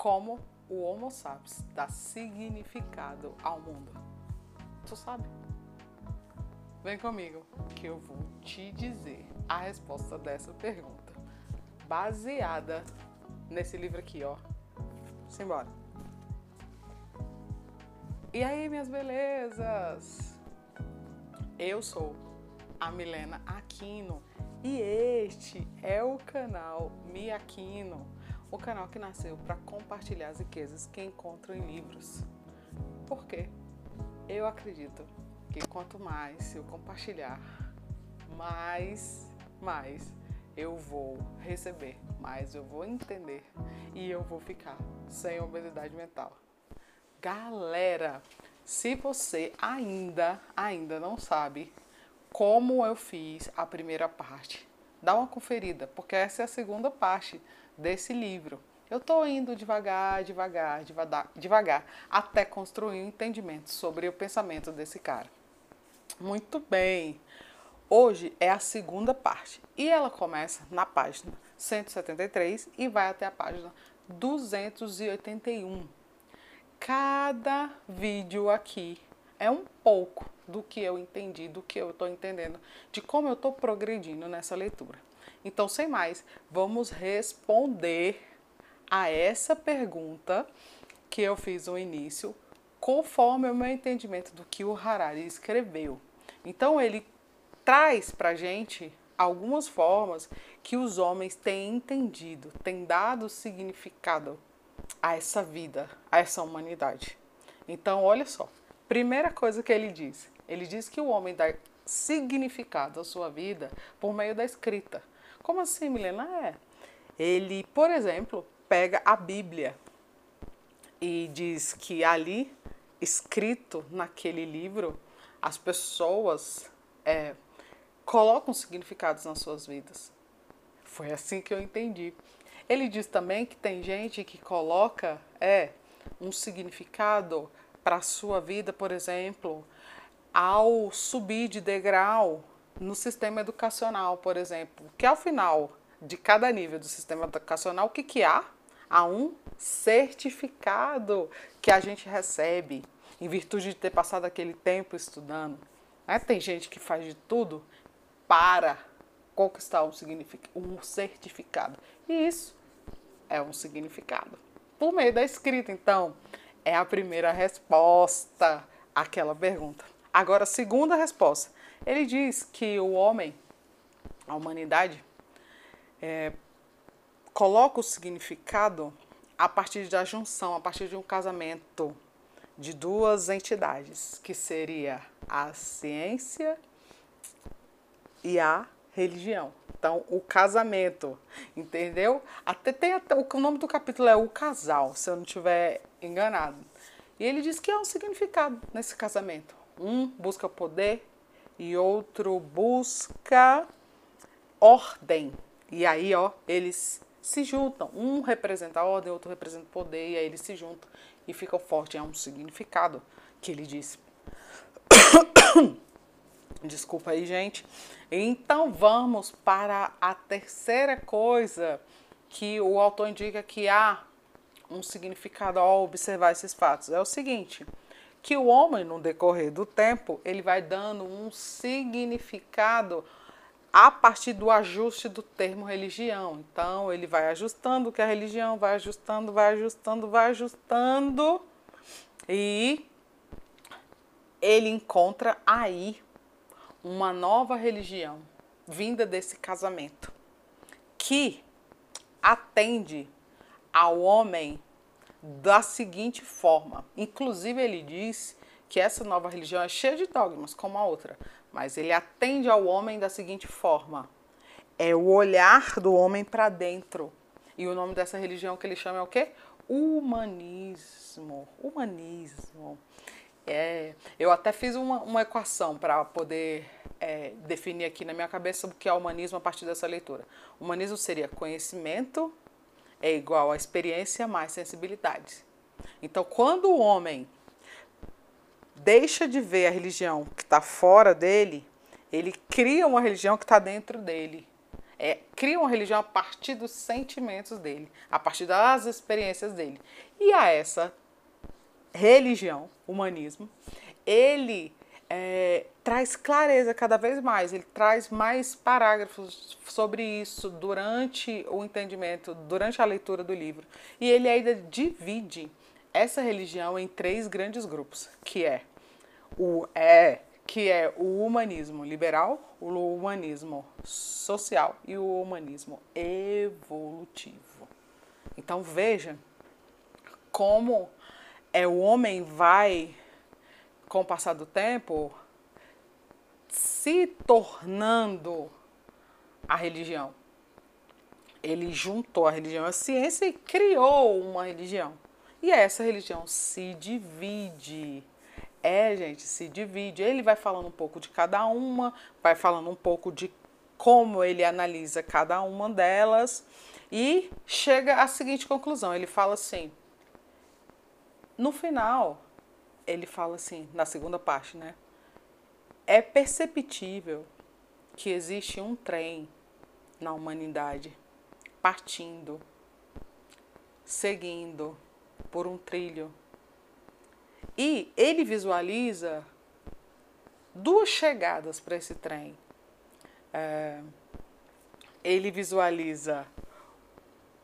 como o Homo sapiens dá significado ao mundo. Tu sabe? Vem comigo que eu vou te dizer a resposta dessa pergunta, baseada nesse livro aqui, ó. Simbora. E aí, minhas belezas? Eu sou a Milena Aquino e este é o canal Mi Aquino, o canal que nasceu para compartilhar as riquezas que encontro em livros. Por quê? Eu acredito que quanto mais eu compartilhar, mais, mais eu vou receber, mais eu vou entender e eu vou ficar sem obesidade mental. Galera, se você ainda, ainda não sabe como eu fiz a primeira parte, dá uma conferida, porque essa é a segunda parte desse livro. Eu estou indo devagar, devagar, devagar, devagar, até construir um entendimento sobre o pensamento desse cara. Muito bem. Hoje é a segunda parte e ela começa na página 173 e vai até a página 281 cada vídeo aqui é um pouco do que eu entendi, do que eu estou entendendo, de como eu estou progredindo nessa leitura. Então, sem mais, vamos responder a essa pergunta que eu fiz no início, conforme o meu entendimento do que o Harari escreveu. Então, ele traz para gente algumas formas que os homens têm entendido, têm dado significado a essa vida, a essa humanidade. Então, olha só. Primeira coisa que ele diz: ele diz que o homem dá significado à sua vida por meio da escrita. Como assim, Milena? É. Ele, por exemplo, pega a Bíblia e diz que ali, escrito naquele livro, as pessoas é, colocam significados nas suas vidas. Foi assim que eu entendi. Ele diz também que tem gente que coloca é um significado para a sua vida, por exemplo, ao subir de degrau no sistema educacional, por exemplo, que ao final de cada nível do sistema educacional, o que, que há? Há um certificado que a gente recebe em virtude de ter passado aquele tempo estudando. Né? Tem gente que faz de tudo para conquistar um, um certificado. E isso é um significado. Por meio da escrita, então, é a primeira resposta àquela pergunta. Agora, a segunda resposta. Ele diz que o homem, a humanidade, é, coloca o significado a partir da junção, a partir de um casamento de duas entidades, que seria a ciência e a religião. Então, o casamento, entendeu? Até tem até, o nome do capítulo é o casal, se eu não estiver enganado. E ele diz que há um significado nesse casamento. Um busca poder e outro busca ordem. E aí, ó, eles se juntam. Um representa a ordem, outro representa o poder, e aí eles se juntam e ficam fortes. É um significado que ele disse. Desculpa aí, gente. Então vamos para a terceira coisa que o autor indica que há um significado ao observar esses fatos. É o seguinte, que o homem no decorrer do tempo, ele vai dando um significado a partir do ajuste do termo religião. Então, ele vai ajustando que a religião vai ajustando, vai ajustando, vai ajustando e ele encontra aí uma nova religião vinda desse casamento que atende ao homem da seguinte forma. Inclusive, ele diz que essa nova religião é cheia de dogmas, como a outra, mas ele atende ao homem da seguinte forma: é o olhar do homem para dentro. E o nome dessa religião que ele chama é o quê? Humanismo. Humanismo. É, eu até fiz uma, uma equação para poder é, definir aqui na minha cabeça o que é humanismo a partir dessa leitura. Humanismo seria conhecimento é igual a experiência mais sensibilidade. Então, quando o homem deixa de ver a religião que está fora dele, ele cria uma religião que está dentro dele. É, cria uma religião a partir dos sentimentos dele, a partir das experiências dele. E a essa religião, humanismo, ele é, traz clareza cada vez mais, ele traz mais parágrafos sobre isso durante o entendimento, durante a leitura do livro. E ele ainda divide essa religião em três grandes grupos, que é o é que é o humanismo liberal, o humanismo social e o humanismo evolutivo. Então veja como é o homem vai com o passar do tempo, se tornando a religião. Ele juntou a religião à ciência e criou uma religião. E essa religião se divide. É, gente, se divide. Ele vai falando um pouco de cada uma, vai falando um pouco de como ele analisa cada uma delas e chega à seguinte conclusão. Ele fala assim: no final, ele fala assim, na segunda parte, né? É perceptível que existe um trem na humanidade partindo, seguindo por um trilho. E ele visualiza duas chegadas para esse trem. É, ele visualiza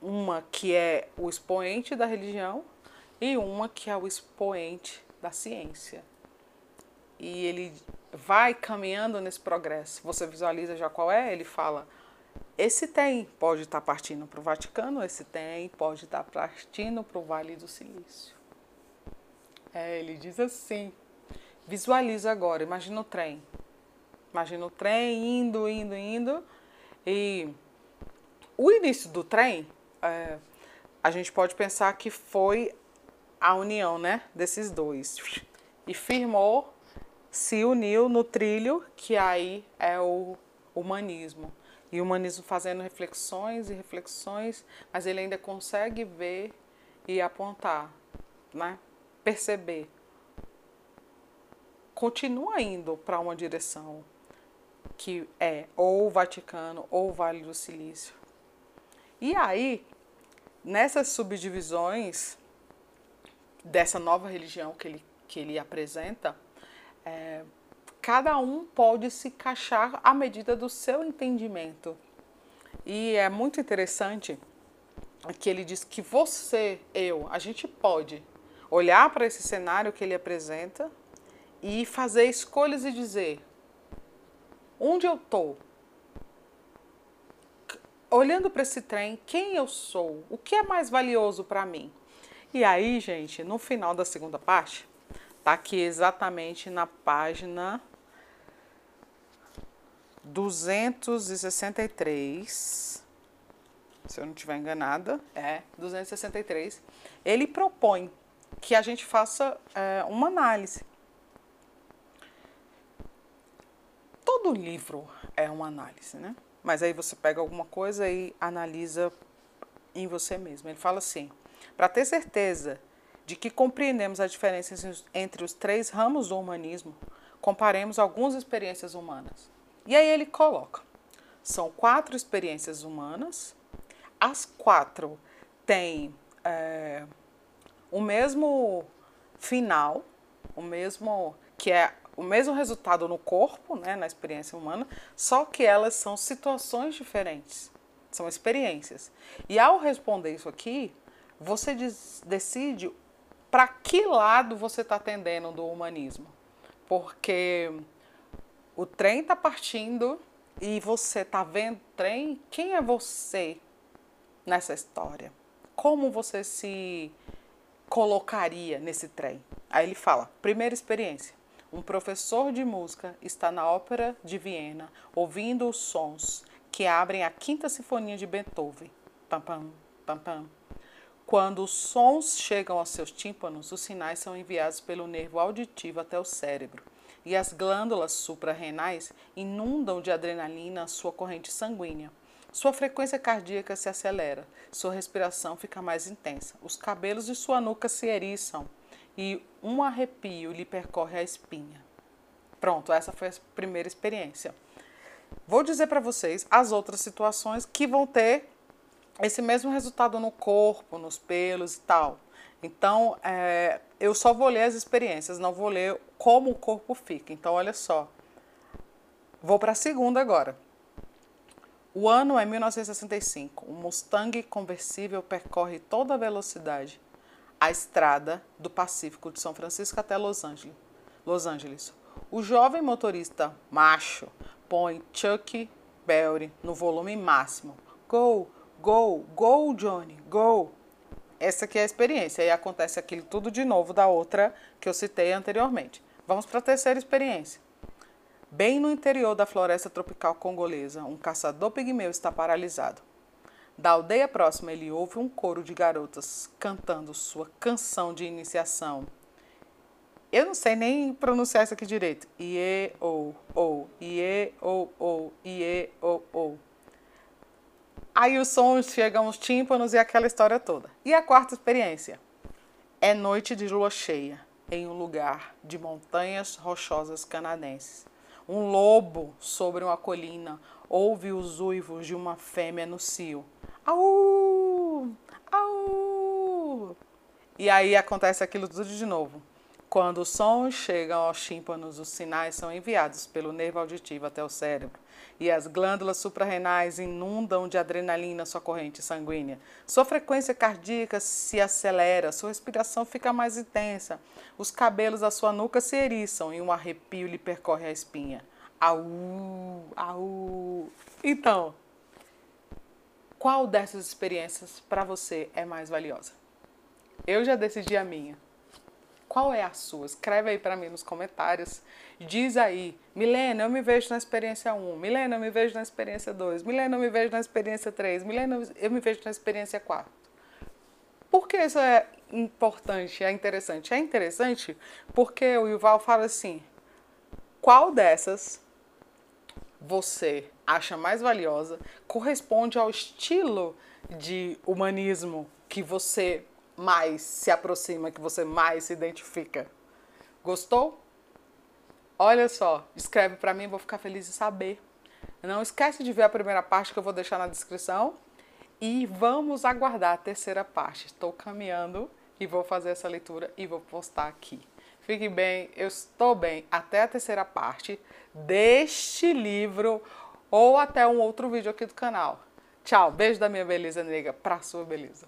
uma que é o expoente da religião e uma que é o expoente da ciência. E ele vai caminhando nesse progresso. Você visualiza já qual é? Ele fala: esse tem pode estar partindo para o Vaticano, esse tem pode estar partindo para o Vale do Silício. É, ele diz assim: visualiza agora, imagina o trem. Imagina o trem indo, indo, indo. E o início do trem, é, a gente pode pensar que foi a união né, desses dois. E firmou, se uniu no trilho, que aí é o humanismo. E o humanismo fazendo reflexões e reflexões, mas ele ainda consegue ver e apontar, né? perceber. Continua indo para uma direção que é ou o Vaticano ou o Vale do Silício. E aí, nessas subdivisões, dessa nova religião que ele, que ele apresenta, é, cada um pode se encaixar à medida do seu entendimento. E é muito interessante que ele diz que você, eu, a gente pode olhar para esse cenário que ele apresenta e fazer escolhas e dizer onde eu estou, olhando para esse trem, quem eu sou, o que é mais valioso para mim. E aí, gente, no final da segunda parte, tá aqui exatamente na página 263. Se eu não estiver enganada, é 263. Ele propõe que a gente faça é, uma análise. Todo livro é uma análise, né? Mas aí você pega alguma coisa e analisa em você mesmo. Ele fala assim: para ter certeza de que compreendemos a diferença entre os três ramos do humanismo, comparemos algumas experiências humanas. E aí ele coloca: são quatro experiências humanas, as quatro têm é, o mesmo final, o mesmo que é o mesmo resultado no corpo, né, na experiência humana, só que elas são situações diferentes, são experiências. E ao responder isso aqui, você decide para que lado você está tendendo do humanismo. Porque o trem está partindo e você está vendo o trem. Quem é você nessa história? Como você se colocaria nesse trem? Aí ele fala: primeira experiência. Um professor de música está na ópera de Viena ouvindo os sons que abrem a quinta sinfonia de Beethoven. Pam, pam, pam, pam. Quando os sons chegam aos seus tímpanos, os sinais são enviados pelo nervo auditivo até o cérebro, e as glândulas suprarrenais inundam de adrenalina a sua corrente sanguínea. Sua frequência cardíaca se acelera, sua respiração fica mais intensa, os cabelos de sua nuca se eriçam e um arrepio lhe percorre a espinha. Pronto, essa foi a primeira experiência. vou dizer para vocês as outras situações que vão ter esse mesmo resultado no corpo, nos pelos e tal. Então, é, eu só vou ler as experiências, não vou ler como o corpo fica. Então, olha só. Vou para a segunda agora. O ano é 1965. Um Mustang conversível percorre toda a velocidade a estrada do Pacífico de São Francisco até Los Angeles. Los Angeles. O jovem motorista macho põe Chuck Berry no volume máximo. Go, go, go, Johnny, go. Essa aqui é a experiência e acontece aquilo tudo de novo da outra que eu citei anteriormente. Vamos para a terceira experiência. Bem no interior da floresta tropical congolesa, um caçador pigmeu está paralisado. Da aldeia próxima, ele ouve um coro de garotas cantando sua canção de iniciação. Eu não sei nem pronunciar isso aqui direito. Ie, ou, ou, ie, ou, ou, ie, ou, ou. Aí os sons chegam aos tímpanos e aquela história toda. E a quarta experiência? É noite de lua cheia, em um lugar de montanhas rochosas canadenses. Um lobo sobre uma colina ouve os uivos de uma fêmea no cio. Au! Au! E aí acontece aquilo tudo de novo. Quando os sons chegam aos tímpanos, os sinais são enviados pelo nervo auditivo até o cérebro e as glândulas suprarrenais inundam de adrenalina sua corrente sanguínea. Sua frequência cardíaca se acelera, sua respiração fica mais intensa, os cabelos da sua nuca se eriçam e um arrepio lhe percorre a espinha. Au, au. Então, qual dessas experiências para você é mais valiosa? Eu já decidi a minha. Qual é a sua? Escreve aí para mim nos comentários. Diz aí, Milena, eu me vejo na experiência 1, Milena, eu me vejo na experiência 2, Milena, eu me vejo na experiência 3, Milena, eu me vejo na experiência 4. Por que isso é importante, é interessante? É interessante porque o Yuval fala assim: qual dessas você acha mais valiosa corresponde ao estilo de humanismo que você mais se aproxima, que você mais se identifica. Gostou? Olha só, escreve para mim, vou ficar feliz de saber. Não esquece de ver a primeira parte que eu vou deixar na descrição e vamos aguardar a terceira parte. Estou caminhando e vou fazer essa leitura e vou postar aqui. Fique bem, eu estou bem até a terceira parte deste livro ou até um outro vídeo aqui do canal. Tchau, beijo da minha beleza negra para sua beleza.